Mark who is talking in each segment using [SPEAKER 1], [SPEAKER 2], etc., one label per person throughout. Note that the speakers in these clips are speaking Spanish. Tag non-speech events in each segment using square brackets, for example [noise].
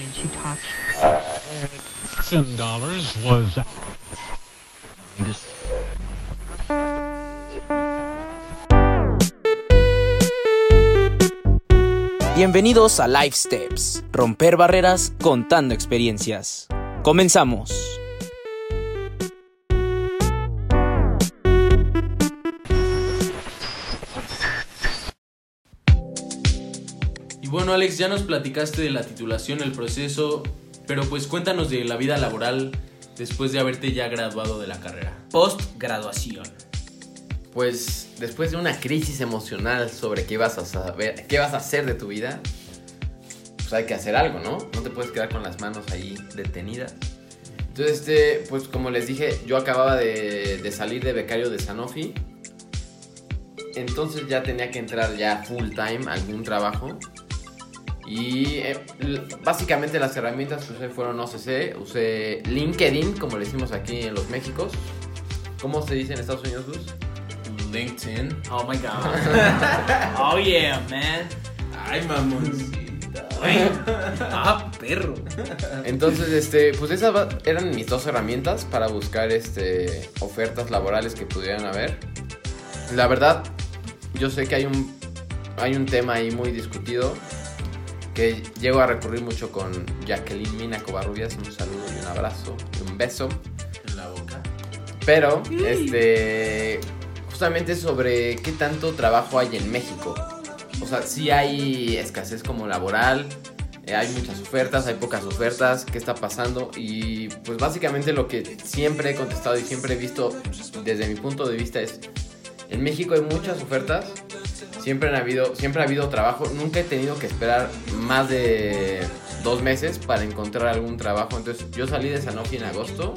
[SPEAKER 1] and she talks.
[SPEAKER 2] Ten dollars was.
[SPEAKER 3] Bienvenidos a Life Steps, romper barreras contando experiencias. Comenzamos.
[SPEAKER 4] Bueno, Alex, ya nos platicaste de la titulación, el proceso, pero pues cuéntanos de la vida laboral después de haberte ya graduado de la carrera.
[SPEAKER 3] Postgraduación.
[SPEAKER 5] Pues después de una crisis emocional sobre qué vas a saber, qué vas a hacer de tu vida, pues hay que hacer algo, ¿no? No te puedes quedar con las manos ahí detenidas. Entonces, este, pues como les dije, yo acababa de, salir de becario de Sanofi. Entonces ya tenía que entrar ya full time algún trabajo. Y eh, básicamente las herramientas que usé fueron OCC, usé LinkedIn, como le decimos aquí en los Méxicos. ¿Cómo se dice en Estados Unidos, Luz?
[SPEAKER 4] LinkedIn.
[SPEAKER 3] Oh my god. [laughs] oh yeah, man.
[SPEAKER 4] Ay, mamoncita.
[SPEAKER 3] Ah, perro.
[SPEAKER 5] Entonces, este, pues esas eran mis dos herramientas para buscar este, ofertas laborales que pudieran haber. La verdad, yo sé que hay un, hay un tema ahí muy discutido que llego a recurrir mucho con Jacqueline Mina Covarrubias. Un saludo y un abrazo y un beso.
[SPEAKER 4] En la boca.
[SPEAKER 5] Pero, este, justamente sobre qué tanto trabajo hay en México. O sea, sí hay escasez como laboral, eh, hay muchas ofertas, hay pocas ofertas, ¿qué está pasando? Y pues básicamente lo que siempre he contestado y siempre he visto desde mi punto de vista es, en México hay muchas ofertas, siempre, han habido, siempre ha habido trabajo, nunca he tenido que esperar más de dos meses para encontrar algún trabajo. Entonces yo salí de Sanofi en agosto,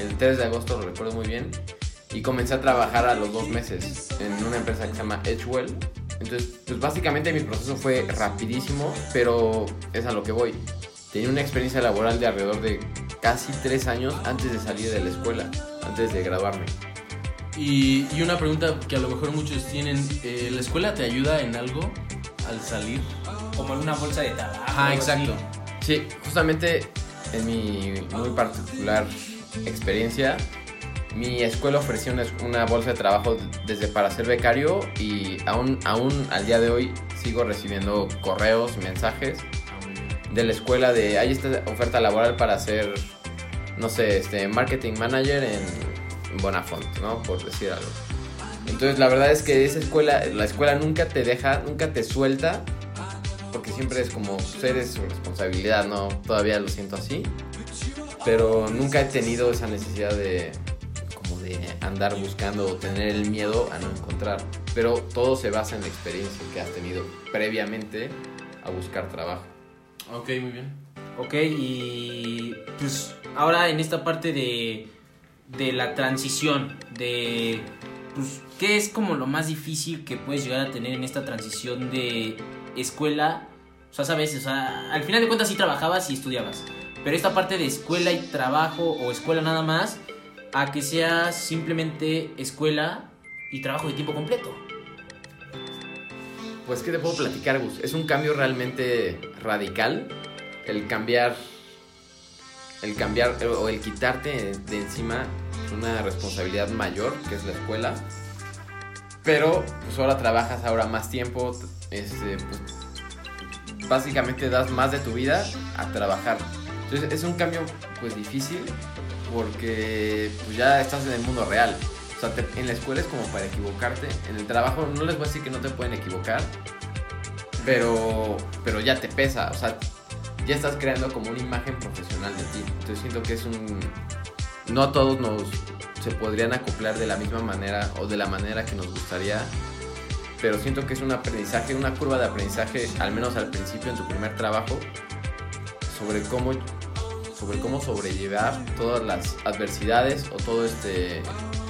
[SPEAKER 5] el 3 de agosto lo recuerdo muy bien, y comencé a trabajar a los dos meses en una empresa que se llama Edgewell. Entonces, pues básicamente mi proceso fue rapidísimo, pero es a lo que voy. Tenía una experiencia laboral de alrededor de casi tres años antes de salir de la escuela, antes de graduarme.
[SPEAKER 4] Y, y una pregunta que a lo mejor muchos tienen, eh, ¿la escuela te ayuda en algo al salir?
[SPEAKER 3] Como en una bolsa de.
[SPEAKER 4] Ajá,
[SPEAKER 3] algo así.
[SPEAKER 4] exacto.
[SPEAKER 5] Sí, justamente en mi muy particular experiencia, mi escuela ofrecía una, una bolsa de trabajo desde para ser becario y aún, aún al día de hoy sigo recibiendo correos, mensajes
[SPEAKER 4] Ah,
[SPEAKER 5] de la escuela de hay esta oferta laboral para ser, no sé, este, marketing manager en Bonafont, ¿no? Por decir algo. Entonces la verdad es que esa escuela, la escuela nunca te deja, nunca te suelta, porque siempre es como, pues, eres su responsabilidad, ¿no? Todavía lo siento así, pero nunca he tenido esa necesidad de, como de andar buscando o tener el miedo a no encontrar. Pero todo se basa en la experiencia que has tenido previamente a buscar trabajo.
[SPEAKER 4] Ok, muy bien.
[SPEAKER 3] Ok, y pues ahora en esta parte de, de la transición, de pues, ¿qué es como lo más difícil que puedes llegar a tener en esta transición de escuela? O sea, sabes, o sea, al final de cuentas sí trabajabas y estudiabas, pero esta parte de escuela y trabajo o escuela nada más, a que sea simplemente escuela y trabajo de tiempo completo.
[SPEAKER 5] Pues, ¿qué te puedo platicar, Gus? Es un cambio realmente radical. El cambiar. El cambiar eh, o el quitarte de encima una responsabilidad mayor, que es la escuela. Pero, pues ahora trabajas ahora más tiempo. Este, pues, básicamente das más de tu vida a trabajar. Entonces, es un cambio, pues, difícil. Porque, pues, ya estás en el mundo real. O sea, en la escuela es como para equivocarte. En el trabajo no les voy a decir que no te pueden equivocar. Pero, pero ya te pesa. O sea, ya estás creando como una imagen profesional de ti. Entonces siento que es un... No todos nos se podrían acoplar de la misma manera o de la manera que nos gustaría. Pero siento que es un aprendizaje, una curva de aprendizaje, al menos al principio en tu primer trabajo, sobre cómo, sobre cómo sobrellevar todas las adversidades o todo este,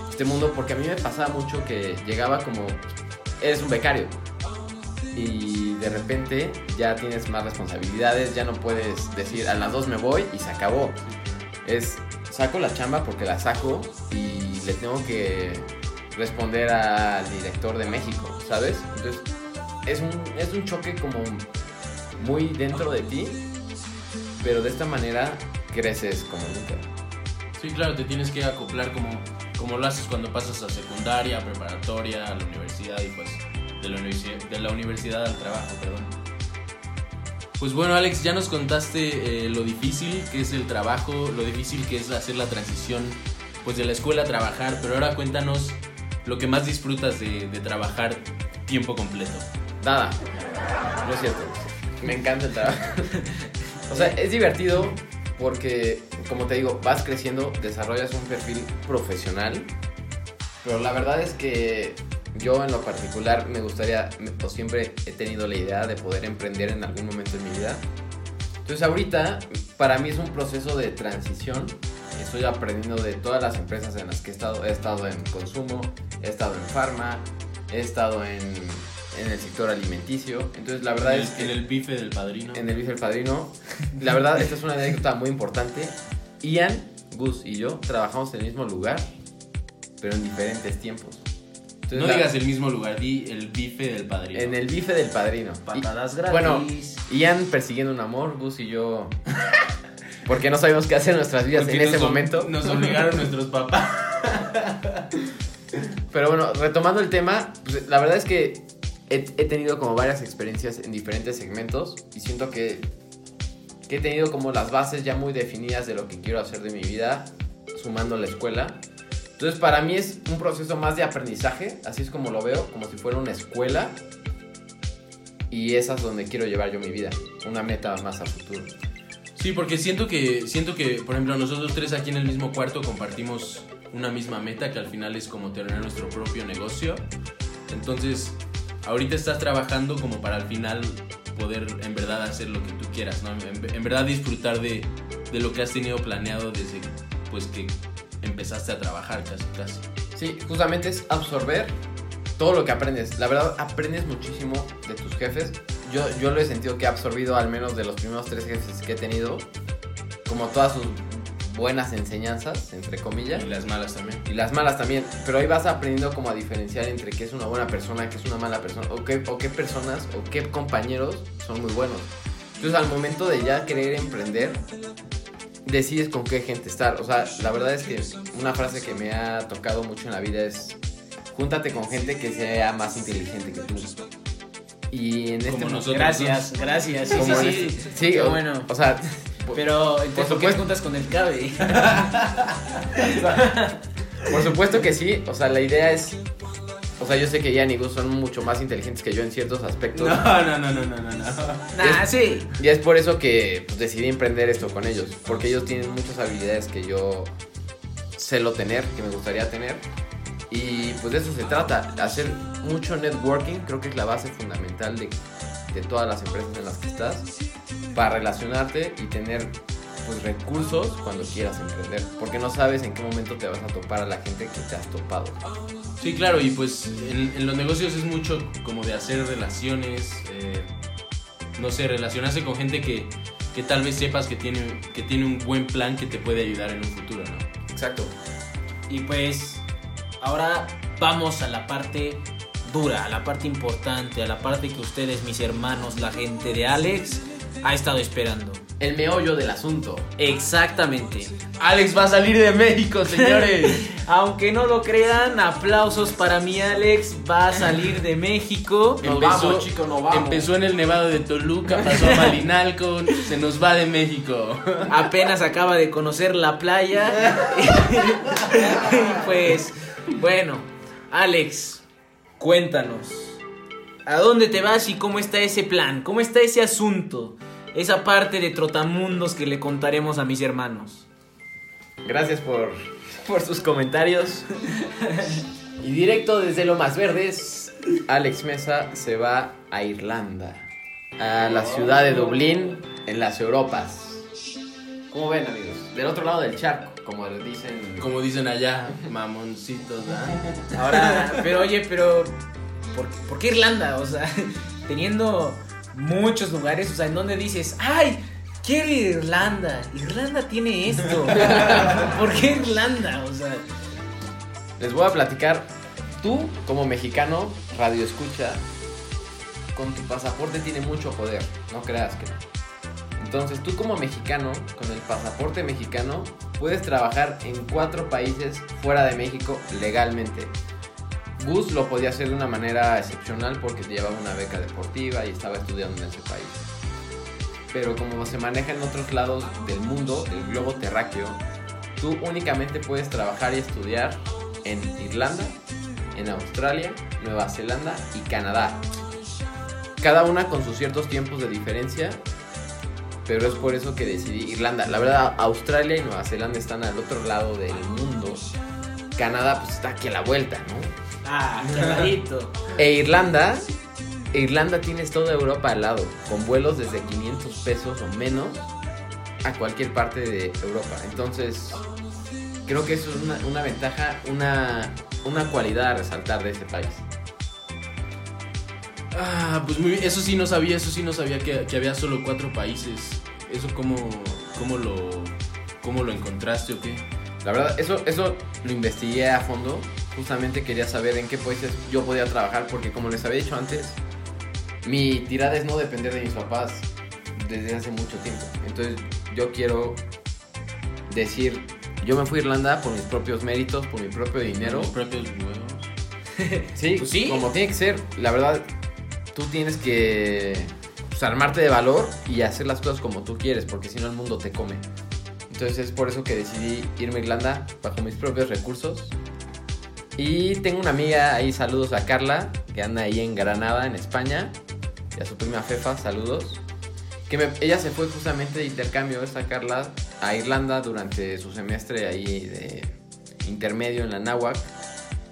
[SPEAKER 5] este mundo. Porque a mí me pasaba mucho que llegaba como, eres un becario y de repente ya tienes más responsabilidades, ya no puedes decir a las dos me voy y se acabó. Es saco la chamba porque la saco y le tengo que responder al director de México, ¿sabes? Entonces es un, es un choque como muy dentro de ti pero de esta manera creces como nunca.
[SPEAKER 4] Sí, claro, te tienes que acoplar como, como lo haces cuando pasas a secundaria, preparatoria, a la universidad y pues de la, de la universidad al trabajo, perdón. Pues bueno, Alex, ya nos contaste eh, lo difícil que es el trabajo, lo difícil que es hacer la transición pues de la escuela a trabajar, pero ahora cuéntanos lo que más disfrutas de, de trabajar tiempo completo.
[SPEAKER 5] Nada, no es cierto. Me encanta el trabajo. o sea, es divertido porque, como te digo, vas creciendo, desarrollas un perfil profesional, pero la verdad es que yo en lo particular me gustaría, o siempre he tenido la idea de poder emprender en algún momento de mi vida. Entonces ahorita para mí es un proceso de transición. Estoy aprendiendo de todas las empresas en las que he estado. He estado en consumo, he estado en farma, he estado en, en el sector alimenticio. Entonces la verdad
[SPEAKER 4] en, el,
[SPEAKER 5] es que
[SPEAKER 4] en el bife del padrino.
[SPEAKER 5] en el Bife el Padrino. La verdad, esta es una anécdota muy importante. Ian, Gus y yo trabajamos en el mismo lugar, pero en diferentes tiempos. Entonces,
[SPEAKER 4] no
[SPEAKER 5] la-
[SPEAKER 4] digas el mismo lugar, di el bife del padrino.
[SPEAKER 5] En el Bife del Padrino.
[SPEAKER 3] Patadas
[SPEAKER 5] Y-
[SPEAKER 3] gratis.
[SPEAKER 5] Bueno, Ian persiguiendo un amor, Gus y yo. [laughs] Porque no sabíamos qué hacer en nuestras vidas
[SPEAKER 4] Porque
[SPEAKER 5] en ese momento.
[SPEAKER 4] Nos obligaron nuestros papás. [laughs]
[SPEAKER 5] Pero bueno, retomando el tema, pues, la verdad es que he, he tenido como varias experiencias en diferentes segmentos y siento que, que he tenido como las bases ya muy definidas de lo que quiero hacer de mi vida, sumando la escuela. Entonces para mí es un proceso más de aprendizaje, así es como lo veo, como si fuera una escuela. Y esa es donde quiero llevar yo mi vida, una meta más a futuro.
[SPEAKER 4] Sí, porque siento que, siento que, por ejemplo, nosotros tres aquí en el mismo cuarto compartimos una misma meta que al final es como tener nuestro propio negocio. Entonces, ahorita estás trabajando como para al final poder en verdad hacer lo que tú quieras, ¿no? En, en verdad disfrutar de, de lo que has tenido planeado desde pues que empezaste a trabajar casi casi.
[SPEAKER 5] Sí, justamente es absorber todo lo que aprendes. La verdad, aprendes muchísimo de tus jefes. Yo, yo lo he sentido que he absorbido al menos de los primeros tres jefes que he tenido, como todas sus buenas enseñanzas, entre comillas,
[SPEAKER 4] Y las malas también.
[SPEAKER 5] y las malas también. Pero ahí vas aprendiendo como a diferenciar entre qué es una buena persona, qué es una mala persona, o qué, o qué personas o qué compañeros son muy buenos. Entonces, al momento de ya querer emprender, decides con qué gente estar. O sea, la verdad es que una frase que me ha tocado mucho en la vida es, júntate con gente que sea más inteligente que tú. Y en este
[SPEAKER 4] Como
[SPEAKER 5] mo-
[SPEAKER 4] nosotros.
[SPEAKER 3] Gracias, gracias. Sí,
[SPEAKER 5] como
[SPEAKER 3] sí, sí.
[SPEAKER 5] este- sí,
[SPEAKER 3] Qué
[SPEAKER 5] o,
[SPEAKER 3] bueno.
[SPEAKER 5] o sea,
[SPEAKER 3] Pero entonces, ¿por qué
[SPEAKER 5] supuesto.
[SPEAKER 3] juntas con el cabe? [laughs]
[SPEAKER 5] por supuesto que sí. O sea, la idea es... O sea, yo sé que Ian y Gus son mucho más inteligentes que yo en ciertos aspectos.
[SPEAKER 4] No, no, no, no, no, no, no.
[SPEAKER 3] Nah, sí.
[SPEAKER 5] Y es por eso que pues, decidí emprender esto con ellos. Porque ellos tienen muchas habilidades que yo celo tener, que me gustaría tener. Y pues de eso se trata. Hacer mucho networking creo que es la base fundamental de, de todas las empresas en las que estás. Para relacionarte y tener pues recursos cuando quieras emprender. Porque no sabes en qué momento te vas a topar a la gente que te has topado.
[SPEAKER 4] Sí, claro, y pues en, en los negocios es mucho como de hacer relaciones, eh, no sé, relacionarse con gente que, que tal vez sepas que tiene, que tiene un buen plan que te puede ayudar en un futuro, ¿no?
[SPEAKER 5] Exacto.
[SPEAKER 3] Y pues ahora vamos a la parte dura, a la parte importante, a la parte que ustedes, mis hermanos, la gente de Alex, ha estado esperando.
[SPEAKER 5] El meollo del asunto.
[SPEAKER 3] Exactamente.
[SPEAKER 4] Alex va a salir de México, señores. [laughs]
[SPEAKER 3] Aunque no lo crean, aplausos para mi Alex, va a salir de México.
[SPEAKER 5] Nos vamos, chicos, nos vamos.
[SPEAKER 4] Empezó en el Nevado de Toluca, pasó a Malinalco, [laughs] se nos va de México.
[SPEAKER 3] Apenas acaba de conocer la playa. y [laughs] pues, bueno, Alex, cuéntanos. ¿A dónde te vas y cómo está ese plan? ¿Cómo está ese asunto? Esa parte de trotamundos que le contaremos a mis hermanos.
[SPEAKER 5] Gracias por, por sus comentarios. y directo desde lo más verdes, Alex Mesa se va a Irlanda, a la ciudad de Dublín, en las Europas. ¿Cómo ven, amigos? Del otro lado del charco, como les dicen.
[SPEAKER 4] Como dicen allá, mamoncitos, ¿ah?
[SPEAKER 3] Ahora, pero oye, pero ¿por, por qué Irlanda? O sea, [laughs] teniendo muchos lugares, o sea, en donde dices, ay, quiero ir a Irlanda. Irlanda tiene esto. [laughs] ¿Por qué Irlanda? O sea,
[SPEAKER 5] Les voy a platicar. Tú, como mexicano, radio escucha, con tu pasaporte tiene mucho poder. No creas que no. Entonces tú como mexicano, con el pasaporte mexicano, puedes trabajar en cuatro países fuera de México legalmente. Gus lo podía hacer de una manera excepcional porque llevaba una beca deportiva y estaba estudiando en ese país. Pero como se maneja en otros lados del mundo, el globo terráqueo, tú únicamente puedes trabajar y estudiar en Irlanda, en Australia, Nueva Zelanda y Canadá. Cada una con sus ciertos tiempos de diferencia, pero es por eso que decidí Irlanda. La verdad, Australia y Nueva Zelanda están al otro lado del mundo. Canadá pues está aquí a la vuelta, ¿no?
[SPEAKER 3] Ah, [laughs] clarito.
[SPEAKER 5] E Irlanda, Irlanda tienes toda Europa al lado, con vuelos desde 500 pesos o menos a cualquier parte de Europa. Entonces, creo que eso es una, una ventaja, una, una cualidad a resaltar de este país.
[SPEAKER 4] Ah, pues muy bien. Eso sí no sabía, eso sí no sabía que, que había solo cuatro países. ¿Eso cómo, cómo, lo, cómo lo encontraste o qué?
[SPEAKER 5] La verdad, eso, eso lo investigué a fondo. Justamente quería saber en qué países yo podía trabajar, porque como les había dicho antes, mi tirada es no depender de mis papás desde hace mucho tiempo. Entonces, yo quiero decir, yo me fui a Irlanda por mis propios méritos, por mi propio dinero.
[SPEAKER 4] Los propios huevos. [laughs]
[SPEAKER 5] Sí,
[SPEAKER 3] Pues sí.
[SPEAKER 5] como tiene que ser. La verdad, tú tienes que pues, armarte de valor y hacer las cosas como tú quieres, porque si no el mundo te come. Entonces es por eso que decidí irme a Irlanda bajo mis propios recursos. Y tengo una amiga ahí, saludos a Carla, que anda ahí en Granada, en España. Y a su prima Fefa, saludos. Que ella se fue justamente de intercambio, esta Carla, a Irlanda durante su semestre ahí de intermedio en la náhuac.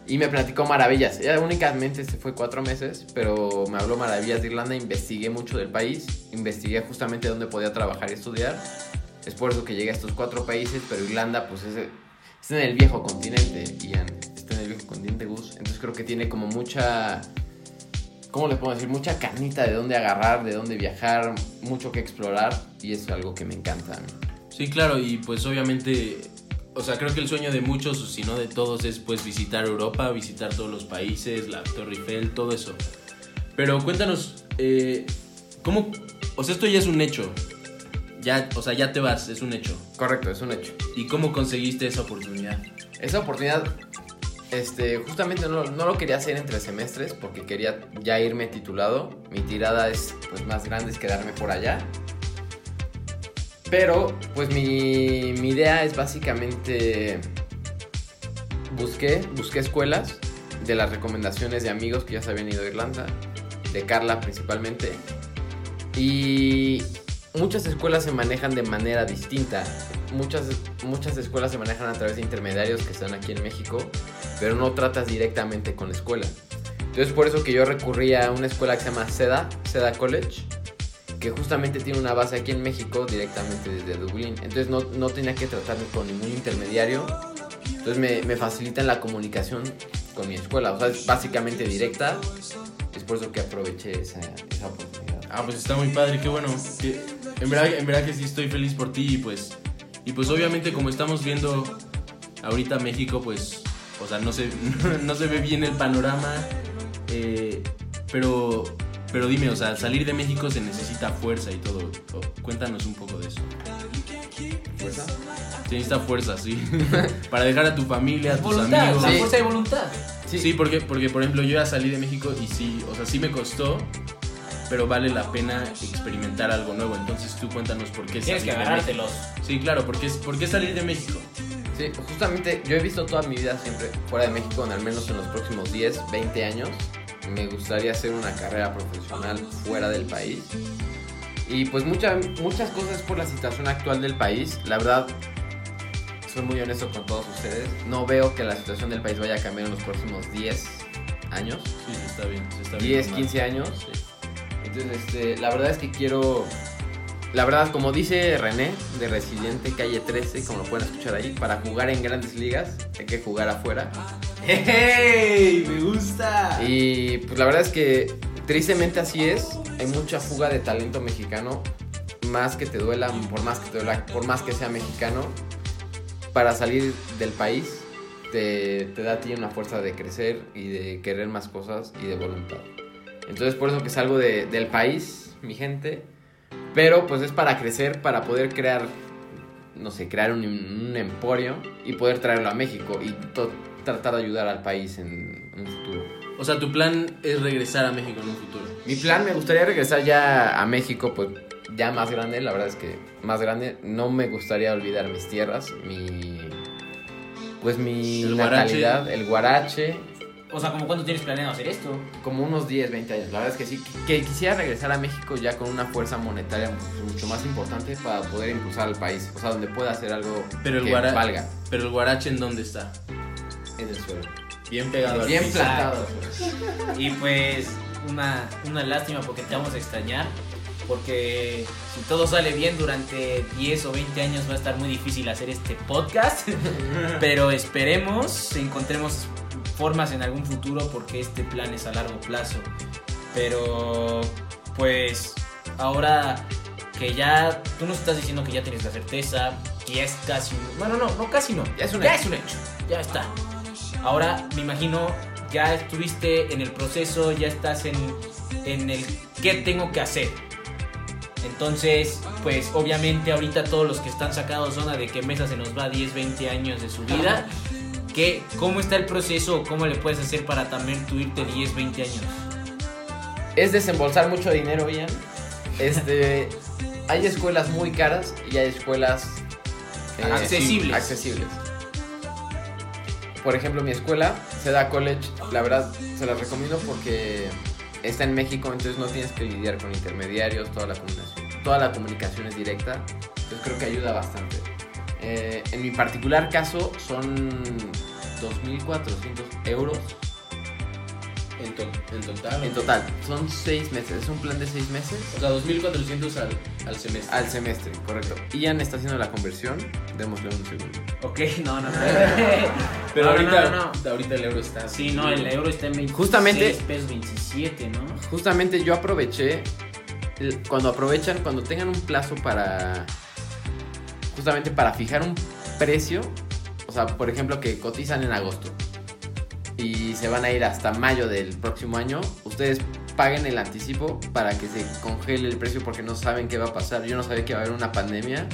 [SPEAKER 5] Y me platicó maravillas. Ella únicamente se fue cuatro meses, pero me habló maravillas de Irlanda. Investigué mucho del país. Investigué justamente dónde podía trabajar y estudiar. Es por eso que llegué a estos cuatro países, pero Irlanda pues es, está en el viejo continente, Ian. Viejo continente, Gus. Entonces creo que tiene como mucha... ¿Cómo les puedo decir? Mucha carnita de dónde agarrar, de dónde viajar, mucho que explorar. Y es algo que me encanta a mí.
[SPEAKER 4] Sí, claro, y pues obviamente, o sea, creo que el sueño de muchos, si no de todos, es pues visitar Europa, visitar todos los países, la Torre Eiffel, todo eso. Pero cuéntanos, eh, ¿cómo? O sea, esto ya es un hecho. Ya, o sea, ya te vas, es un hecho.
[SPEAKER 5] Correcto, es un hecho.
[SPEAKER 4] ¿Y cómo conseguiste esa oportunidad?
[SPEAKER 5] Esa oportunidad, este, justamente no, no lo quería hacer entre semestres porque quería ya irme titulado. Mi tirada es pues, más grande, es quedarme por allá. Pero, pues mi, mi idea es básicamente... Busqué, busqué escuelas de las recomendaciones de amigos que ya se habían ido a Irlanda, de Carla principalmente. Y muchas escuelas se manejan de manera distinta. Muchas, muchas escuelas se manejan a través de intermediarios que están aquí en México, pero no tratas directamente con la escuela. Entonces por eso que yo recurrí a una escuela que se llama SEDA, SEDA College, que justamente tiene una base aquí en México directamente desde Dublín. Entonces no, no tenía que tratarme con ningún intermediario. Entonces me, me facilitan la comunicación con mi escuela. O sea, es básicamente directa. Es por eso que aproveché esa, esa oportunidad.
[SPEAKER 4] Ah, pues está muy padre, qué bueno. que- en, verdad, en verdad que sí estoy feliz por ti y pues, y pues obviamente como estamos viendo ahorita México, pues, o sea, no se, [laughs] no se ve bien el panorama, eh, pero, pero dime, o sea, salir de México se necesita fuerza y todo. Cuéntanos un poco de eso.
[SPEAKER 5] ¿Fuerza?
[SPEAKER 4] Se necesita fuerza, sí. [laughs] Para dejar a tu familia, a tus
[SPEAKER 3] Voluntad,
[SPEAKER 4] amigos.
[SPEAKER 3] la
[SPEAKER 5] Sí.
[SPEAKER 3] fuerza de voluntad.
[SPEAKER 4] Sí, porque, porque por ejemplo yo ya salí de México y sí, o sea, sí me costó, pero vale la pena experimentar algo nuevo. Entonces tú cuéntanos por qué
[SPEAKER 3] Tienes que
[SPEAKER 4] salir de. México. Sí, claro, ¿por qué, por qué salir de México?
[SPEAKER 5] Sí, justamente yo he visto toda mi vida siempre fuera de México, en al menos en los próximos 10, 20 años. Me gustaría hacer una carrera profesional fuera del país. Y pues mucha- muchas cosas por la situación actual del país. La verdad, soy muy honesto con todos ustedes. No veo que la situación del país vaya a cambiar en los próximos 10 años.
[SPEAKER 4] Sí, está bien. sí, está bien
[SPEAKER 5] 10,
[SPEAKER 4] normal.
[SPEAKER 5] 15 años.
[SPEAKER 4] Sí.
[SPEAKER 5] Entonces, este, la verdad es que quiero. La verdad, como dice René, de Residente Calle 13, como lo pueden escuchar ahí, para jugar en grandes ligas hay que jugar afuera.
[SPEAKER 3] ¡Hey! ¡Me gusta!
[SPEAKER 5] Y pues la verdad es que tristemente así es. Hay mucha fuga de talento mexicano. Más que te duela, por más que te duela, por más que sea mexicano, para salir del país te, te da a ti una fuerza de crecer y de querer más cosas y de voluntad. Entonces por eso que salgo de- del país, mi gente. Pero pues es para crecer, para poder crear, no sé, crear un, un emporio y poder traerlo a México y to- tratar de ayudar al país en, en un futuro.
[SPEAKER 4] O sea, tu plan es regresar a México en un futuro.
[SPEAKER 5] Mi plan, me gustaría regresar ya a México, pues ya más grande, la verdad es que más grande. No me gustaría olvidar mis tierras, mi... Pues mi
[SPEAKER 4] El guarache.
[SPEAKER 5] natalidad, el guarache,
[SPEAKER 3] O sea, ¿como cuándo tienes planeado hacer esto?
[SPEAKER 5] como unos 10, 20 años. La verdad es que sí, que quisiera regresar a México ya con una fuerza monetaria mucho más importante para poder impulsar al país. O sea, donde pueda hacer algo
[SPEAKER 4] Pero el
[SPEAKER 5] que
[SPEAKER 4] guara-
[SPEAKER 5] valga
[SPEAKER 4] Pero el guarache, ¿en dónde está?
[SPEAKER 5] en el suelo.
[SPEAKER 4] Bien pegado al
[SPEAKER 5] Bien
[SPEAKER 4] piso.
[SPEAKER 5] plantado.
[SPEAKER 3] Y pues una, una lástima porque te vamos a extrañar. Porque si todo sale bien durante 10 o 20 años va a estar muy difícil hacer este podcast. [laughs] Pero esperemos, encontremos formas en algún futuro porque este plan es a largo plazo. Pero pues ahora que ya tú nos estás diciendo que ya tienes la certeza, que es casi un... Bueno, no, no, casi no.
[SPEAKER 5] Ya es un
[SPEAKER 3] ya
[SPEAKER 5] hecho.
[SPEAKER 3] es un hecho. Ya está. Ahora me imagino ya estuviste en el proceso, ya estás en, en el qué tengo que hacer. Entonces, pues obviamente ahorita todos los que están sacados zona de que Mesa se nos va 10, 20 años de su vida. ¿Qué, ¿Cómo está el proceso? ¿Cómo le puedes hacer para también tú irte 10, 20 años?
[SPEAKER 5] Es desembolsar mucho dinero, Ian. Este, [laughs] hay escuelas muy caras y hay escuelas eh,
[SPEAKER 3] Accesibles.
[SPEAKER 5] accesibles. Por ejemplo, mi escuela, Seda College, la verdad se las recomiendo porque está en México, entonces no tienes que lidiar con intermediarios, toda la comunicación, toda la comunicación es directa, entonces creo que ayuda bastante. Eh, en mi particular caso son 2.400 euros
[SPEAKER 4] En, to- en total.
[SPEAKER 5] en total. Son 6 meses, es un plan de 6 meses.
[SPEAKER 4] O sea, 2.400 al, al semestre.
[SPEAKER 5] Al semestre, correcto. Ian está haciendo la conversión. Démosle un segundo.
[SPEAKER 3] Ok, [laughs] no, no, no. [laughs]
[SPEAKER 4] Pero
[SPEAKER 3] No,
[SPEAKER 4] ahorita,
[SPEAKER 3] no, no.
[SPEAKER 4] ahorita el euro está.
[SPEAKER 3] Sí, no, el euro está en 26
[SPEAKER 5] Justamente-
[SPEAKER 3] pesos 27, ¿no?
[SPEAKER 5] Justamente yo aproveché. Cuando aprovechan, cuando tengan un plazo para. Justamente para fijar un precio. O sea, por ejemplo, que cotizan en agosto. Y se van a ir hasta mayo del próximo año. Ustedes paguen el anticipo para que se congele el precio porque no saben qué va a pasar. Yo no sabía que iba a haber una pandemia.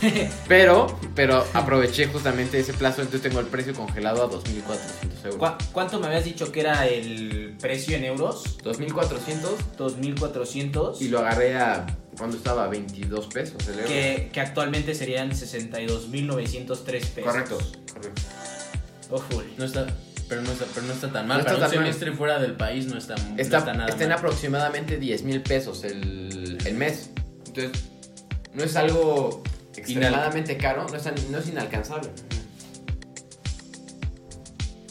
[SPEAKER 5] [laughs] Pero, pero aproveché justamente ese plazo, entonces tengo el precio congelado a 2.400 euros.
[SPEAKER 3] ¿Cu- ¿Cuánto me habías dicho que era el precio en euros?
[SPEAKER 5] 2.400
[SPEAKER 3] 2.400.
[SPEAKER 5] y lo agarré a cuando estaba a 22 pesos el euro.
[SPEAKER 3] que, que actualmente serían 62.903 pesos.
[SPEAKER 5] Correcto, correcto.
[SPEAKER 3] Oh.
[SPEAKER 4] No está, pero no está, pero no está tan mal.
[SPEAKER 5] No está
[SPEAKER 4] Para un
[SPEAKER 5] tan mal.
[SPEAKER 4] semestre fuera del país no está, no
[SPEAKER 5] Está,
[SPEAKER 4] está nada
[SPEAKER 5] está en
[SPEAKER 4] mal.
[SPEAKER 5] aproximadamente 10 mil pesos el, el mes. Entonces, no es algo extremadamente caro, no es, no es inalcanzable.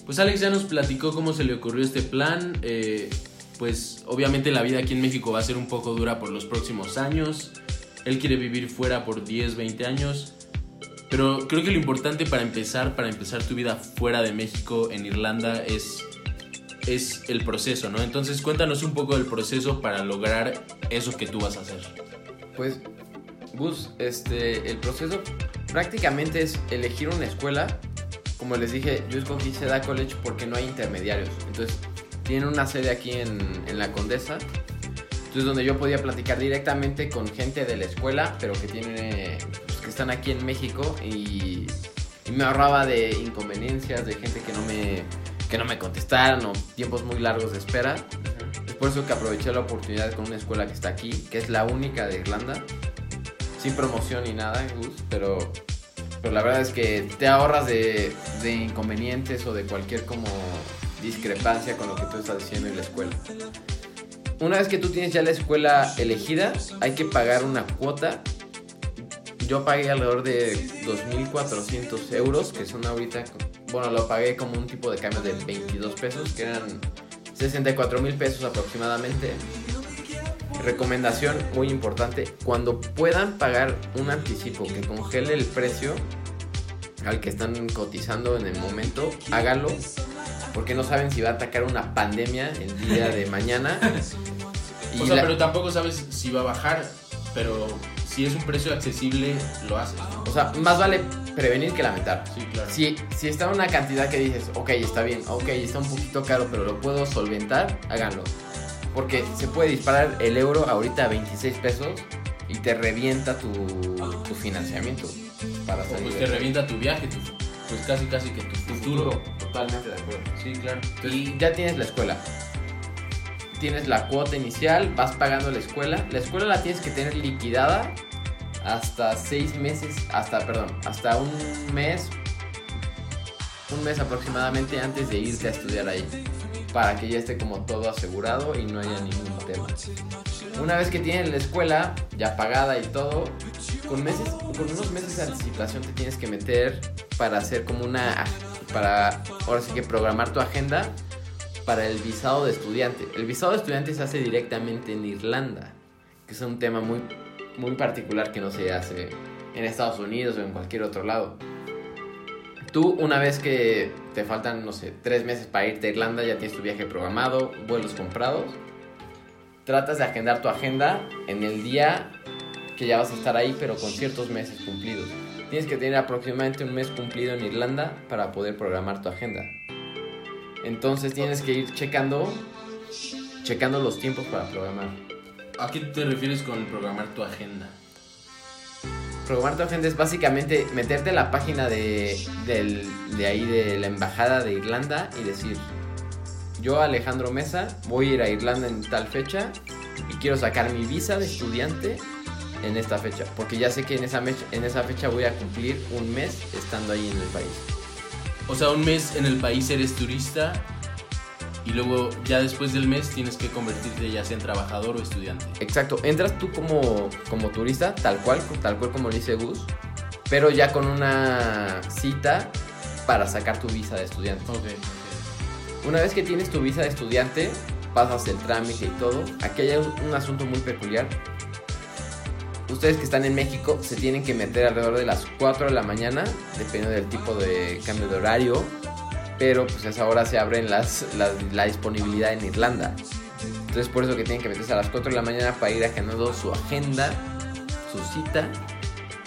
[SPEAKER 4] Pues Alex ya nos platicó cómo se le ocurrió este plan. eh, pues obviamente la vida aquí en México va a ser un poco dura por los próximos años. Él quiere vivir fuera por 10, 20 años. Pero creo que lo importante para empezar, para empezar tu vida fuera de México, en Irlanda, es, es el proceso, ¿no? Entonces cuéntanos un poco del proceso para lograr eso que tú vas a hacer.
[SPEAKER 5] Pues, Gus, este, el proceso prácticamente es elegir una escuela. Como les dije, yo escogí Seda College porque no hay intermediarios. Entonces, tienen una sede aquí en, en La Condesa. Entonces, donde yo podía platicar directamente con gente de la escuela, pero que tiene, pues, que están aquí en México y, y me ahorraba de inconveniencias, de gente que no me, que no me contestaran o tiempos muy largos de espera. Es por eso que aproveché la oportunidad con una escuela que está aquí, que es la única de Irlanda. Sin promoción ni nada, pero, pero la verdad es que te ahorras de, de inconvenientes o de cualquier como discrepancia con lo que tú estás diciendo en la escuela. Una vez que tú tienes ya la escuela elegida, hay que pagar una cuota. Yo pagué alrededor de 2.400 euros, que son ahorita, bueno, lo pagué como un tipo de cambio de 22 pesos, que eran 64 mil pesos aproximadamente. Recomendación muy importante, cuando puedan pagar un anticipo que congele el precio al que están cotizando en el momento, háganlo, porque no saben si va a atacar una pandemia el día de mañana. [laughs] Y
[SPEAKER 4] O sea,
[SPEAKER 5] la-
[SPEAKER 4] pero tampoco sabes si va a bajar, pero si es un precio accesible, lo haces, ¿no?
[SPEAKER 5] o sea, más vale prevenir que lamentar.
[SPEAKER 4] Sí, claro.
[SPEAKER 5] Si, si está una cantidad que dices, ok, está bien, ok, está un poquito caro, pero lo puedo solventar, háganlo. Porque se puede disparar el euro ahorita a 26 pesos y te revienta tu, tu financiamiento para
[SPEAKER 4] O pues te revienta tu viaje, tu- pues casi casi que tu futuro.
[SPEAKER 5] Totalmente de acuerdo.
[SPEAKER 4] Sí, claro.
[SPEAKER 5] Y ya tienes la escuela. Tienes la cuota inicial, vas pagando la escuela. La escuela la tienes que tener liquidada hasta seis meses, hasta, perdón, hasta un mes, un mes aproximadamente antes de irte a estudiar ahí. Para que ya esté como todo asegurado y no haya ningún tema. Una vez que tienes la escuela ya pagada y todo, con meses, con unos meses de anticipación te tienes que meter para hacer como una, para ahora sí que programar tu agenda para el visado de estudiante. El visado de estudiante se hace directamente en Irlanda, que es un tema muy, muy particular que no se hace en Estados Unidos o en cualquier otro lado. Tú, una vez que te faltan, no sé, tres meses para irte a Irlanda, ya tienes tu viaje programado, vuelos comprados, tratas de agendar tu agenda en el día que ya vas a estar ahí, pero con ciertos meses cumplidos. Tienes que tener aproximadamente un mes cumplido en Irlanda para poder programar tu agenda. Entonces tienes que ir checando, checando los tiempos para programar.
[SPEAKER 4] ¿A qué te refieres con programar tu agenda?
[SPEAKER 5] Programar tu agenda es básicamente meterte en la página de, del- de ahí de la embajada de Irlanda y decir, yo Alejandro Mesa voy a ir a Irlanda en tal fecha y quiero sacar mi visa de estudiante en esta fecha, porque ya sé que en esa, mecha- en esa fecha voy a cumplir un mes estando ahí en el país.
[SPEAKER 4] O sea, un mes en el país eres turista y luego ya después del mes tienes que convertirte ya sea en trabajador o estudiante.
[SPEAKER 5] Exacto, entras tú como, como turista, tal cual, tal cual como lo dice Gus, pero ya con una cita para sacar tu visa de estudiante.
[SPEAKER 4] Ok.
[SPEAKER 5] Una vez que tienes tu visa de estudiante, pasas el trámite y todo. Aquí hay un, un asunto muy peculiar. Ustedes que están en México se tienen que meter alrededor de las 4 de la mañana, dependiendo del tipo de cambio de horario. Pero pues a esa hora se abren las, la disponibilidad en Irlanda. Entonces por eso que tienen que meterse a las 4 de la mañana para ir agendando su agenda, su cita,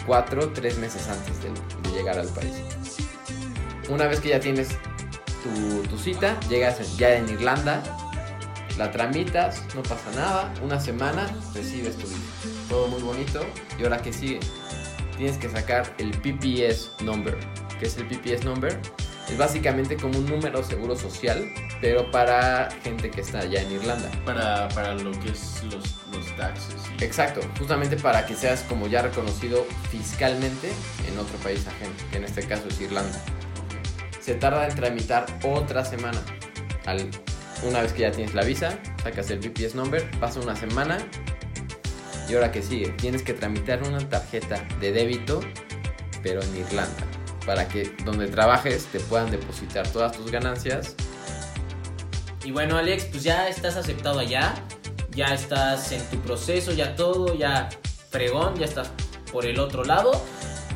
[SPEAKER 5] 4, 3 meses antes de, llegar al país. Una vez que ya tienes tu, tu cita, llegas ya en Irlanda, la tramitas, no pasa nada, una semana recibes tu visa. Todo muy bonito. Y ahora que sigue, tienes que sacar el PPS number. ¿Qué es el PPS number? Es básicamente como un número seguro social, pero para gente que está allá en Irlanda.
[SPEAKER 4] Para, para lo que es los, los taxes. y-
[SPEAKER 5] Exacto, justamente para que seas como ya reconocido fiscalmente en otro país ajeno, que en este caso es Irlanda. Se tarda en tramitar otra semana. Al- una vez que ya tienes la visa, sacas el BPS number, pasa una semana y ahora que sigue, tienes que tramitar una tarjeta de débito, pero en Irlanda, para que donde trabajes te puedan depositar todas tus ganancias.
[SPEAKER 3] Y bueno, Alex, pues ya estás aceptado allá, ya estás en tu proceso, ya todo, ya fregón, ya estás por el otro lado.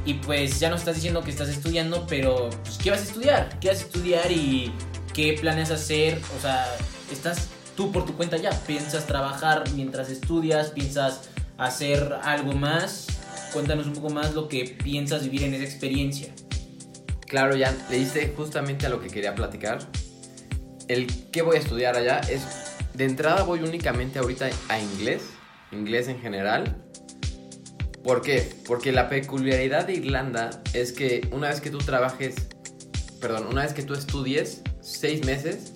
[SPEAKER 3] Y pues ya nos estás diciendo que estás estudiando, pero pues, ¿qué vas a estudiar? ¿Qué vas a estudiar y qué planeas hacer? O sea, estás tú por tu cuenta ya. ¿Piensas trabajar mientras estudias? ¿Piensas hacer algo más? Cuéntanos un poco más lo que piensas vivir en esa experiencia.
[SPEAKER 5] Claro, ya le diste justamente a lo que quería platicar. El que voy a estudiar allá es, de entrada voy únicamente ahorita a inglés, inglés en general. ¿Por qué? Porque la peculiaridad de Irlanda es que una vez que tú trabajes, perdón, una vez que tú estudies seis meses,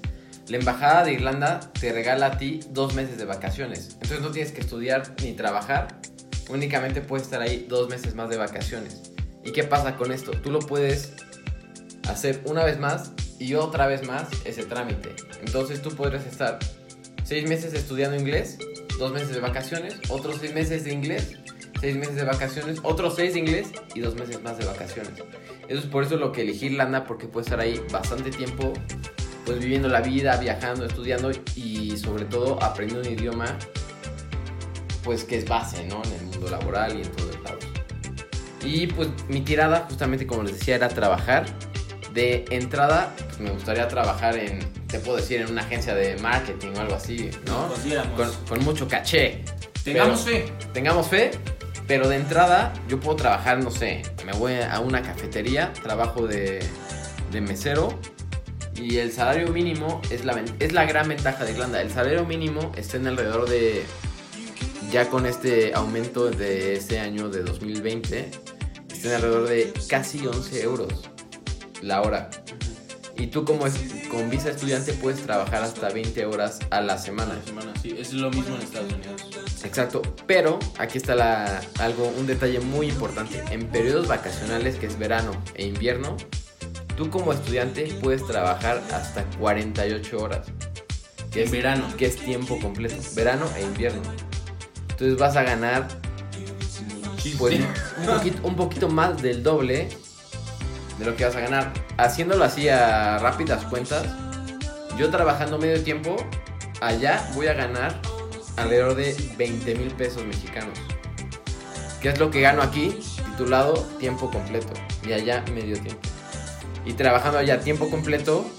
[SPEAKER 5] la embajada de Irlanda te regala a ti dos meses de vacaciones. Entonces no tienes que estudiar ni trabajar, únicamente puedes estar ahí dos meses más de vacaciones. ¿Y qué pasa con esto? Tú lo puedes hacer una vez más y otra vez más ese trámite. Entonces tú podrías estar seis meses estudiando inglés, dos meses de vacaciones, otros seis meses de inglés, seis meses de vacaciones, otros seis de inglés y dos meses más de vacaciones. Eso es por eso lo que elegí Irlanda, porque puedes estar ahí bastante tiempo, pues viviendo la vida, viajando, estudiando y sobre todo aprendiendo un idioma, pues que es base, ¿no? En el mundo laboral y en todos lados. Y pues mi tirada, justamente como les decía, era trabajar. De entrada, pues me gustaría trabajar en, te puedo decir, en una agencia de marketing o algo así, ¿no? Con, con mucho caché.
[SPEAKER 3] Tengamos
[SPEAKER 5] Pero-
[SPEAKER 3] fe.
[SPEAKER 5] Tengamos fe, pero de entrada yo puedo trabajar, no sé, me voy a una cafetería, trabajo de, de mesero y el salario mínimo es la, es la gran ventaja de Irlanda. El salario mínimo está en alrededor de ya con este aumento de este año de 2020, están alrededor de casi 11 euros la hora. Y tú como es, con visa estudiante puedes trabajar hasta 20 horas a la semana.
[SPEAKER 4] Una semana, sí. Es lo mismo en Estados Unidos.
[SPEAKER 5] Exacto, pero aquí está la, algo, un detalle muy importante. En periodos vacacionales, que es verano e invierno, tú como estudiante puedes trabajar hasta 48 horas. Que
[SPEAKER 4] En
[SPEAKER 5] es,
[SPEAKER 4] verano.
[SPEAKER 5] Que es tiempo completo, verano e invierno. Entonces vas a ganar pues, un, poquito, un poquito más del doble de lo que vas a ganar. Haciéndolo así a rápidas cuentas, yo trabajando medio tiempo, allá voy a ganar alrededor de 20 mil pesos mexicanos. Que es lo que gano aquí, titulado tiempo completo. Y allá medio tiempo. Y trabajando allá tiempo completo,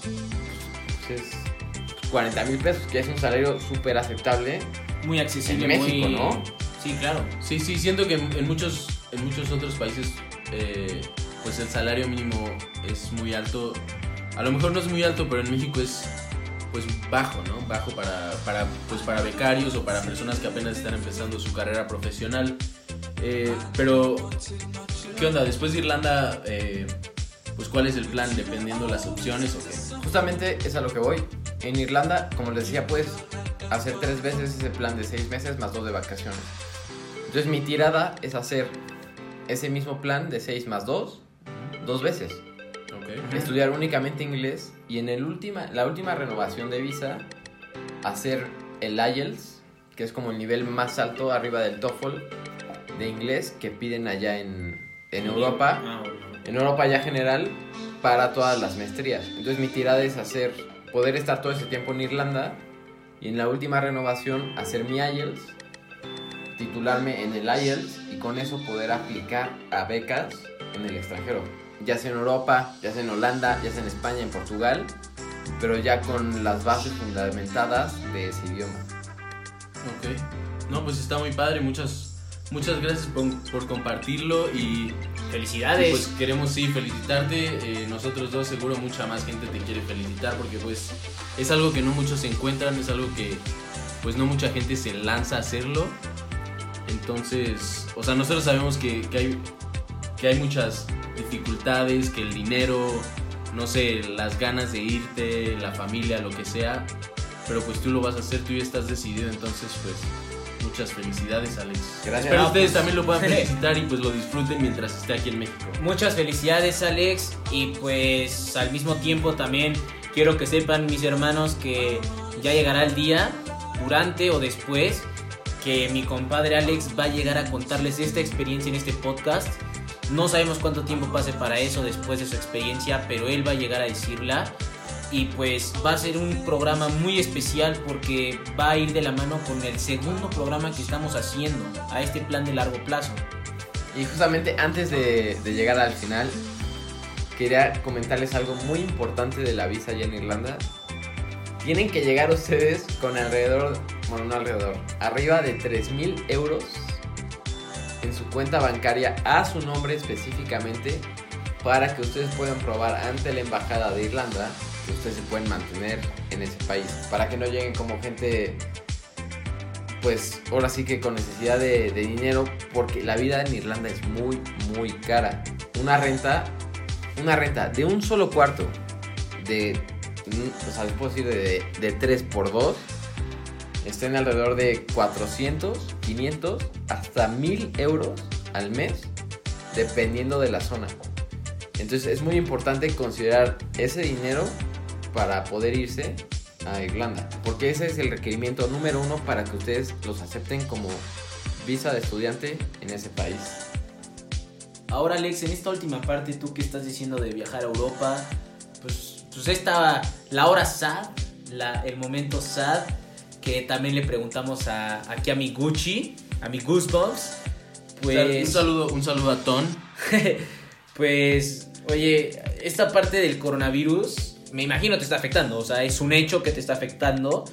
[SPEAKER 5] pues es 40 mil pesos, que es un salario súper aceptable.
[SPEAKER 3] Muy accesible,
[SPEAKER 5] En México,
[SPEAKER 3] muy...
[SPEAKER 5] ¿no?
[SPEAKER 3] Sí, claro.
[SPEAKER 4] Sí, sí, siento que en, en muchos, en muchos otros países, eh, pues el salario mínimo es muy alto. A lo mejor no es muy alto, pero en México es pues bajo, ¿no? Bajo para, para, pues, para becarios o para personas que apenas están empezando su carrera profesional. Eh, pero, ¿qué onda? Después de Irlanda, eh, pues ¿cuál es el plan? Dependiendo las opciones o qué.
[SPEAKER 5] Justamente es a lo que voy. En Irlanda, como les decía, puedes hacer tres veces ese plan de seis meses más dos de vacaciones. Entonces mi tirada es hacer ese mismo plan de seis más dos, dos veces.
[SPEAKER 4] Ok.
[SPEAKER 5] Estudiar únicamente inglés y en el última, la última renovación de visa hacer el IELTS, que es como el nivel más alto arriba del TOEFL de inglés que piden allá en, en Europa
[SPEAKER 3] Ah, bueno.
[SPEAKER 5] En Europa ya general para todas las maestrías. Entonces mi tirada es hacer, poder estar todo ese tiempo en Irlanda y en la última renovación hacer mi IELTS, titularme en el IELTS y con eso poder aplicar a becas en el extranjero. Ya sea en Europa, ya sea en Holanda, ya sea en España, en Portugal, pero ya con las bases fundamentadas de ese idioma.
[SPEAKER 4] Ok. No, pues está muy padre. Muchas, muchas gracias por, por compartirlo y
[SPEAKER 3] Felicidades.
[SPEAKER 4] Pues queremos sí felicitarte, eh, nosotros dos seguro mucha más gente te quiere felicitar porque pues es algo que no muchos encuentran, es algo que pues no mucha gente se lanza a hacerlo. Entonces, o sea, nosotros sabemos que, que hay, que hay muchas dificultades, que el dinero, no sé, las ganas de irte, la familia, lo que sea, pero pues tú lo vas a hacer, tú ya estás decidido, entonces pues muchas felicidades Alex.
[SPEAKER 5] Gracias.
[SPEAKER 4] Espero
[SPEAKER 3] No,
[SPEAKER 4] ustedes
[SPEAKER 3] pues,
[SPEAKER 4] también lo puedan [laughs] felicitar y pues lo disfruten mientras esté aquí en México.
[SPEAKER 3] Muchas felicidades Alex y pues al mismo tiempo también quiero que sepan mis hermanos que ya llegará el día, durante o después, que mi compadre Alex va a llegar a contarles esta experiencia en este podcast. No sabemos cuánto tiempo pase para eso después de su experiencia, pero él va a llegar a decirla. Y pues va a ser un programa muy especial porque va a ir de la mano con el segundo programa que estamos haciendo a este plan de largo plazo.
[SPEAKER 5] Y justamente antes de, llegar al final, quería comentarles algo muy importante de la visa allá en Irlanda. Tienen que llegar ustedes con alrededor, bueno, no alrededor, arriba de 3 mil euros en su cuenta bancaria a su nombre específicamente para que ustedes puedan probar ante la embajada de Irlanda ustedes se pueden mantener en ese país. Para que no lleguen como gente pues ahora sí que con necesidad de, dinero, porque la vida en Irlanda es muy, muy cara. Una renta, una renta de un solo cuarto, de, o sea, les puedo decir de, de 3 por 2, está en alrededor de 400, 500, hasta 1000 euros al mes, dependiendo de la zona. Entonces es muy importante considerar ese dinero para poder irse a Irlanda, porque ese es el requerimiento número uno para que ustedes los acepten como visa de estudiante en ese país.
[SPEAKER 3] Ahora Alex, en esta última parte, tú que estás diciendo de viajar a Europa, pues, pues esta, la hora sad, la, el momento sad, que también le preguntamos a, aquí a mi Gucci, a mi Goosebumps, pues...
[SPEAKER 4] un saludo, un saludo a Ton. [laughs]
[SPEAKER 3] pues, oye, esta parte del coronavirus, me imagino te está afectando, o sea, es un hecho que te está afectando,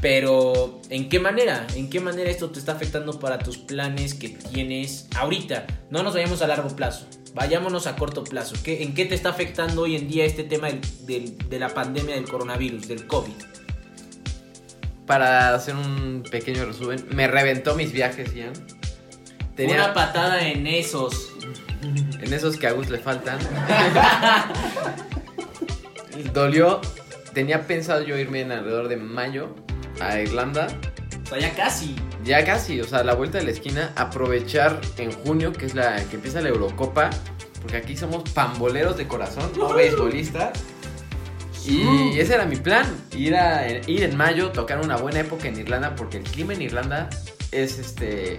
[SPEAKER 3] pero ¿en qué manera? ¿En qué manera esto te está afectando para tus planes que tienes ahorita? No nos vayamos a largo plazo, vayámonos a corto plazo. ¿Qué, ¿En qué te está afectando hoy en día este tema del- del- de la pandemia del coronavirus, del COVID?
[SPEAKER 5] para hacer un pequeño resumen, me reventó mis viajes, Ian.
[SPEAKER 3] Una patada en esos. [laughs]
[SPEAKER 5] En esos que a Gus le faltan. [laughs] Dolió. Tenía pensado yo irme en alrededor de mayo a Irlanda.
[SPEAKER 3] O sea, ya casi.
[SPEAKER 5] Ya casi, o sea, a la vuelta de la esquina, aprovechar en junio, que es la que empieza la Eurocopa, porque aquí somos pamboleros de corazón, no beisbolistas. Y ese era mi plan, ir, a, ir en mayo, tocar una buena época en Irlanda, porque el clima en Irlanda es este.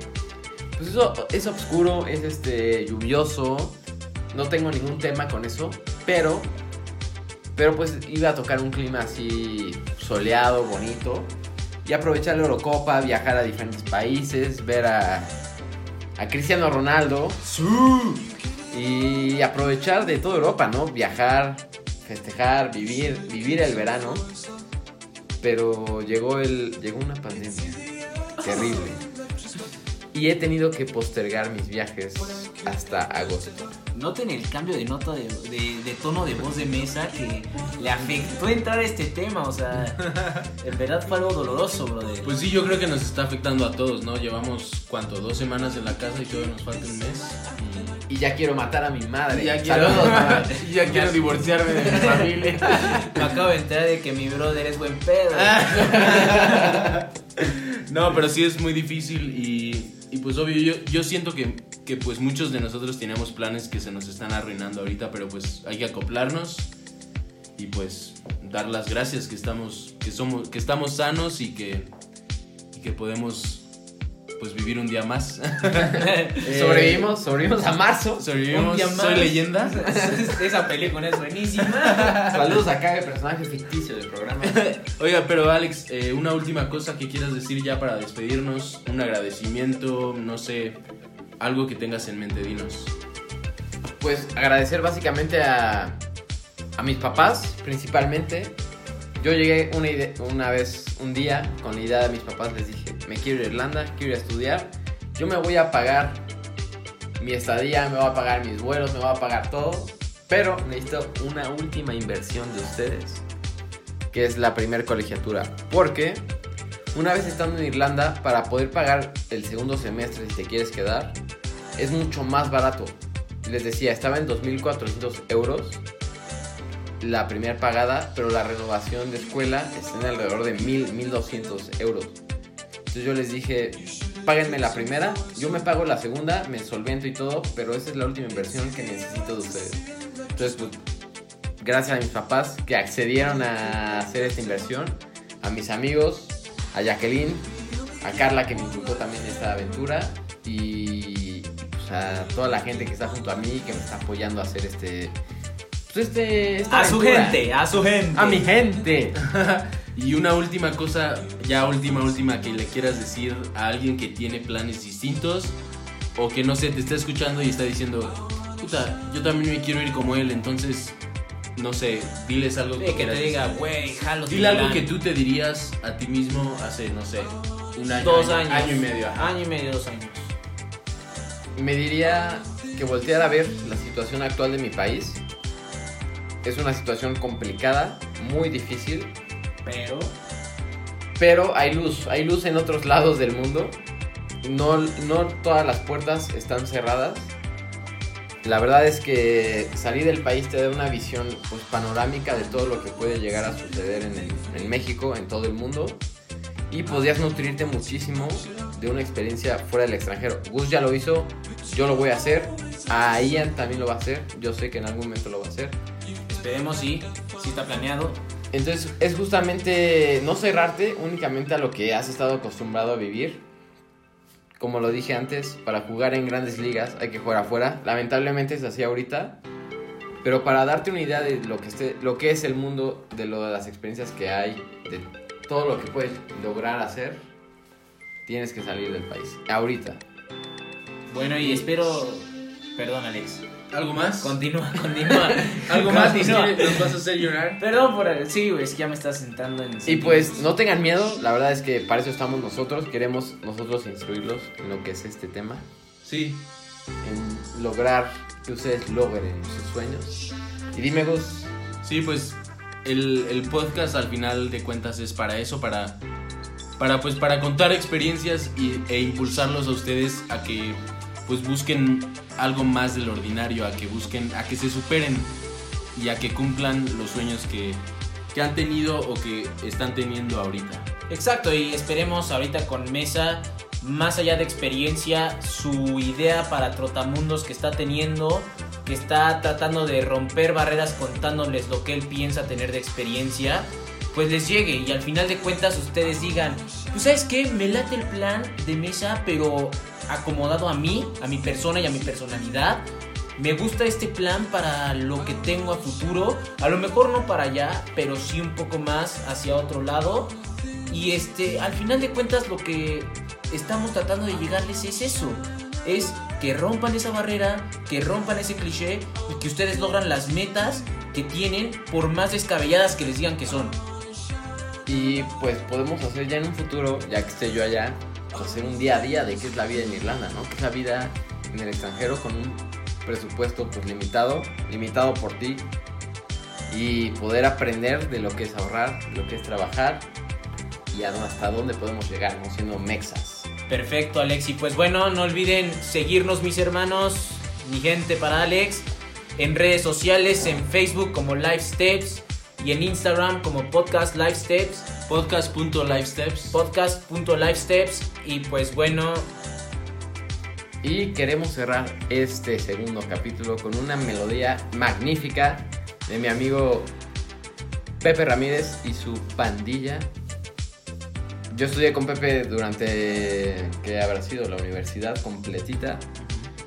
[SPEAKER 5] Pues eso es oscuro, es este lluvioso. No tengo ningún tema con eso, pero. Pero pues iba a tocar un clima así soleado, bonito. Y aprovechar la Eurocopa, viajar a diferentes países, ver a, a Cristiano Ronaldo. Y aprovechar de toda Europa, ¿no? Viajar, festejar, vivir, vivir el verano. Pero llegó el llegó una pandemia terrible. Y he tenido que postergar mis viajes hasta agosto.
[SPEAKER 3] Noten el cambio de nota de, de- de tono de voz de mesa que le afectó entrar a este tema. O sea, [laughs] en verdad fue algo doloroso, brother.
[SPEAKER 4] Pues sí, yo creo que nos está afectando a todos, ¿no? Llevamos, ¿cuánto? Dos semanas en la casa y todavía nos falta un mes.
[SPEAKER 5] Y ya quiero matar a mi madre.
[SPEAKER 4] Y ya quiero,
[SPEAKER 5] Saludos, [laughs] madre.
[SPEAKER 4] ya quiero divorciarme de mi [laughs] familia.
[SPEAKER 3] Me acabo de enterar de que mi brother es buen pedo. [laughs]
[SPEAKER 4] No, pero sí es muy difícil y, y pues obvio, yo, yo siento que, que pues muchos de nosotros teníamos planes que se nos están arruinando ahorita, pero pues hay que acoplarnos y pues dar las gracias que estamos, que somos, que estamos sanos y que, y que podemos pues vivir un día más. [laughs]
[SPEAKER 5] Eh, sobrevivimos, sobrevivimos a marzo.
[SPEAKER 4] Sobrevivimos,
[SPEAKER 3] Un día más.
[SPEAKER 4] soy leyenda. [laughs]
[SPEAKER 3] Esa película es buenísima.
[SPEAKER 5] Saludos acá de personaje ficticio del programa. [laughs]
[SPEAKER 4] Oiga, pero Alex, eh, una última cosa que quieras decir ya para despedirnos, un agradecimiento, no sé, algo que tengas en mente, dinos.
[SPEAKER 5] Pues agradecer básicamente a, a mis papás, principalmente. Yo llegué una, una vez, un día, con la idea de mis papás, les dije, me quiero ir a Irlanda, quiero a estudiar. Yo me voy a pagar mi estadía, me voy a pagar mis vuelos, me voy a pagar todo. Pero necesito una última inversión de ustedes, que es la primer colegiatura. Porque una vez estando en Irlanda, para poder pagar el segundo semestre si te quieres quedar, es mucho más barato. Les decía, estaba en 2.400 euros la primera pagada, pero la renovación de escuela está en alrededor de 1.000, 1.200 euros. Entonces yo les dije, páguenme la primera, yo me pago la segunda, me solvento y todo, pero esa es la última inversión que necesito de ustedes. Entonces, pues, gracias a mis papás que accedieron a hacer esta inversión, a mis amigos, a Jacqueline, a Carla que me inculcó también esta aventura y pues, a toda la gente que está junto a mí, que me está apoyando a hacer este... Pues este esta
[SPEAKER 3] A su gente, a su gente.
[SPEAKER 5] A mi gente. [laughs]
[SPEAKER 4] Y una última cosa, ya última, última, que le quieras decir a alguien que tiene planes distintos o que no sé, te está escuchando y está diciendo, puta, yo también me quiero ir como él, entonces, no sé, diles algo
[SPEAKER 3] Sí, que te diga,
[SPEAKER 4] decir.
[SPEAKER 3] güey, jalo.
[SPEAKER 4] Dile algo que tú te dirías a ti mismo hace, no sé, un año.
[SPEAKER 3] Dos
[SPEAKER 4] año,
[SPEAKER 3] años.
[SPEAKER 4] Año y medio. ajá.
[SPEAKER 3] Año y medio, dos años.
[SPEAKER 5] Me diría que volteara a ver la situación actual de mi país. Es una situación complicada, muy difícil,
[SPEAKER 3] Pero.
[SPEAKER 5] pero hay luz, hay luz en otros lados del mundo. No, no todas las puertas están cerradas. La verdad es que salir del país te da una visión pues, panorámica de todo lo que puede llegar a suceder en, el- en México, en todo el mundo. Y podrías nutrirte muchísimo de una experiencia fuera del extranjero. Gus ya lo hizo, yo lo voy a hacer. A Ian también lo va a hacer. Yo sé que en algún momento lo va a hacer.
[SPEAKER 3] Esperemos, sí. Sí está planeado.
[SPEAKER 5] Entonces es justamente no cerrarte únicamente a lo que has estado acostumbrado a vivir. Como lo dije antes, para jugar en grandes ligas hay que jugar afuera. Lamentablemente es así ahorita. Pero para darte una idea de lo que, esté, lo que es el mundo, de, lo, de las experiencias que hay, de todo lo que puedes lograr hacer, tienes que salir del país. Ahorita.
[SPEAKER 3] Bueno, y espero. Perdón, Alex.
[SPEAKER 4] ¿Algo más?
[SPEAKER 3] Continúa, continúa. [laughs]
[SPEAKER 4] ¿Algo más? ¿Nos,
[SPEAKER 3] Continúa.
[SPEAKER 4] quieres- nos vas a hacer llorar?
[SPEAKER 3] Perdón por el. Sí, güey, es que ya me estás sentando en.
[SPEAKER 5] Y pues no tengan miedo, la verdad es que para eso estamos nosotros. Queremos nosotros instruirlos en lo que es este tema.
[SPEAKER 4] Sí.
[SPEAKER 5] en lograr que ustedes logren sus sueños. Y dime, Gus,
[SPEAKER 4] Sí, pues el, el podcast al final de cuentas es para eso, para para pues para contar experiencias y- e impulsarlos a ustedes a que pues busquen algo más del ordinario, a que busquen, a que se superen y a que cumplan los sueños que, que han tenido o que están teniendo ahorita.
[SPEAKER 3] Exacto, y esperemos ahorita con Mesa, más allá de experiencia, su idea para Trotamundos que está teniendo, que está tratando de romper barreras contándoles lo que él piensa tener de experiencia, pues les llegue y al final de cuentas ustedes digan, pues sabes qué, me late el plan de Mesa, pero acomodado a mí, a mi persona y a mi personalidad. Me gusta este plan para lo que tengo a futuro. A lo mejor no para allá, pero sí un poco más hacia otro lado. Y este, al final de cuentas lo que estamos tratando de llegarles es eso. Es que rompan esa barrera, que rompan ese cliché y que ustedes logran las metas que tienen por más descabelladas que les digan que son.
[SPEAKER 5] Y pues podemos hacer ya en un futuro, ya que esté yo allá, hacer un día a día de qué es la vida en Irlanda, ¿no? ¿Qué es la vida en el extranjero con un presupuesto pues limitado, limitado por ti y poder aprender de lo que es ahorrar, lo que es trabajar y hasta dónde podemos llegar, ¿no? Siendo mexas.
[SPEAKER 3] Perfecto, Alex. Y pues bueno, no olviden seguirnos, mis hermanos, mi gente para Alex, en redes sociales, en Facebook como Live Steps y en Instagram como Podcast Live Steps,
[SPEAKER 4] Podcast.lifesteps.
[SPEAKER 3] podcast.livesteps. Y pues bueno,
[SPEAKER 5] Y queremos cerrar este segundo capítulo con una melodía magnífica de mi amigo Pepe Ramírez y su pandilla. Yo estudié con Pepe durante que habrá sido la universidad completita.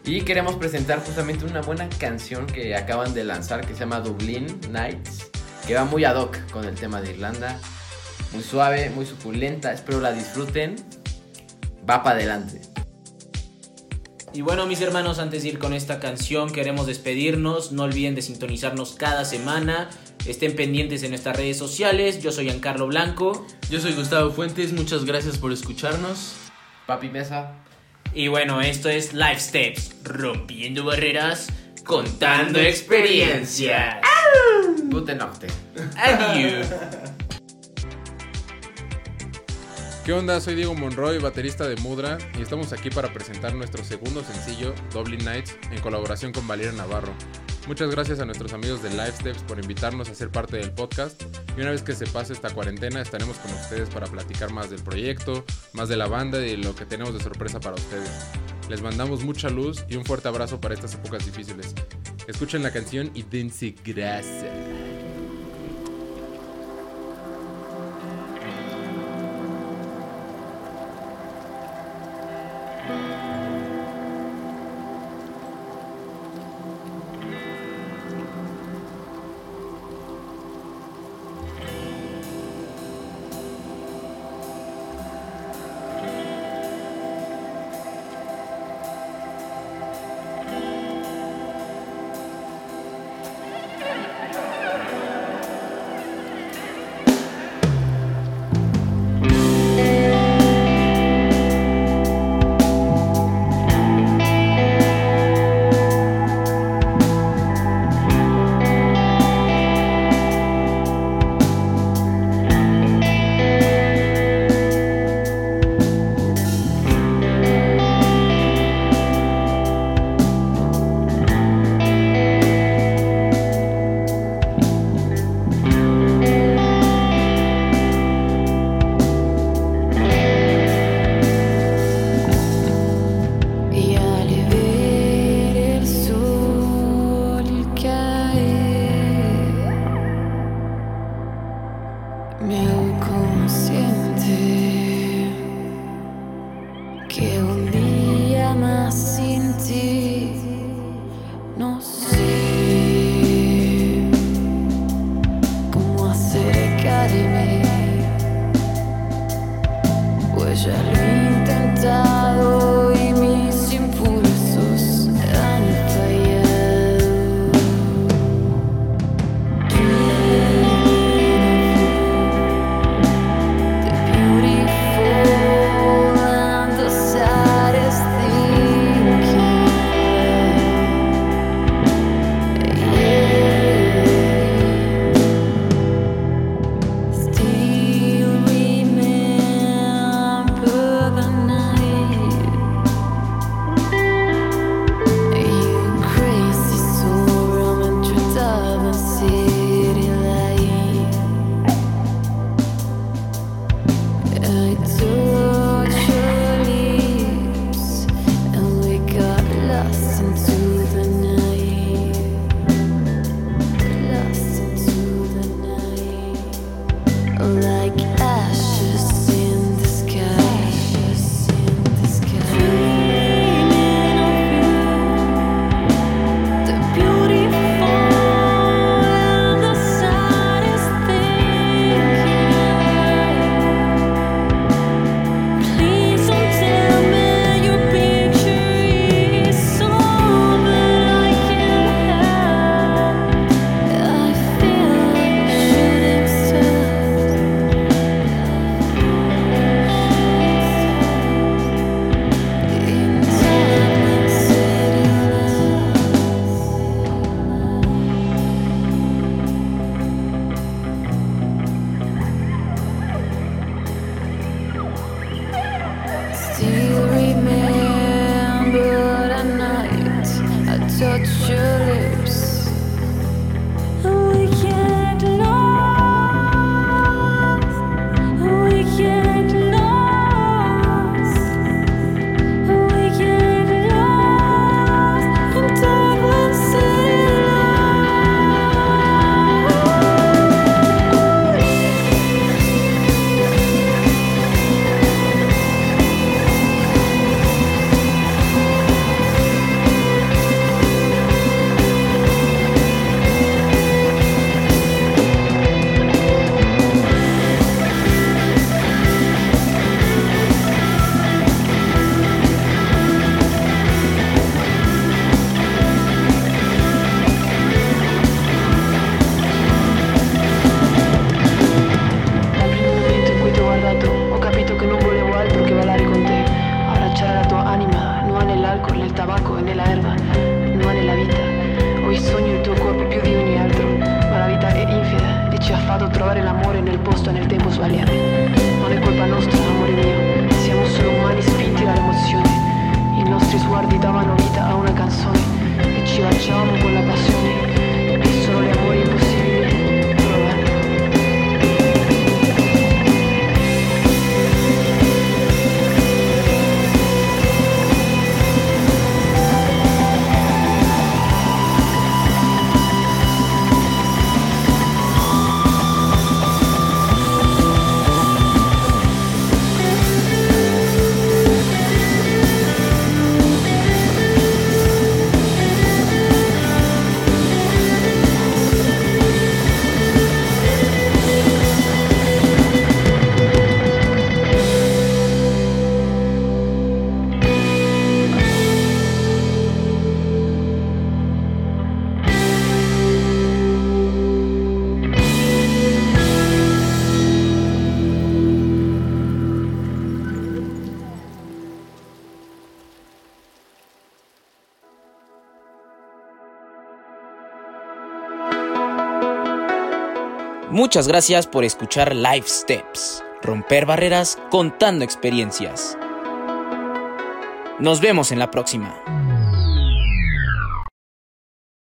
[SPEAKER 5] Y queremos presentar justamente una buena canción que acaban de lanzar que se llama Dublin Nights, que va muy ad hoc con el tema de Irlanda. Muy suave, muy suculenta, espero la disfruten. Va para adelante.
[SPEAKER 3] Y bueno, mis hermanos, antes de ir con esta canción, queremos despedirnos. No olviden de sintonizarnos cada semana. Estén pendientes en nuestras redes sociales. Yo soy Giancarlo Blanco.
[SPEAKER 4] Yo soy Gustavo Fuentes, muchas gracias por escucharnos.
[SPEAKER 5] Papi Mesa.
[SPEAKER 3] Y bueno, esto es Life Steps, rompiendo barreras, contando experiencias.
[SPEAKER 5] Guten Nacht.
[SPEAKER 3] Adiós. [laughs]
[SPEAKER 1] ¿Qué onda? Soy Diego Monroy, baterista de Mudra, y estamos aquí para presentar nuestro segundo sencillo, Dublin Nights, en colaboración con Valeria Navarro. Muchas gracias a nuestros amigos de Live Steps por invitarnos a ser parte del podcast. Y una vez que se pase esta cuarentena, estaremos con ustedes para platicar más del proyecto, más de la banda y de lo que tenemos de sorpresa para ustedes. Les mandamos mucha luz y un fuerte abrazo para estas épocas difíciles. Escuchen la canción y dense grasa.
[SPEAKER 3] Muchas gracias por escuchar Life Steps, romper barreras contando experiencias. Nos vemos en la próxima.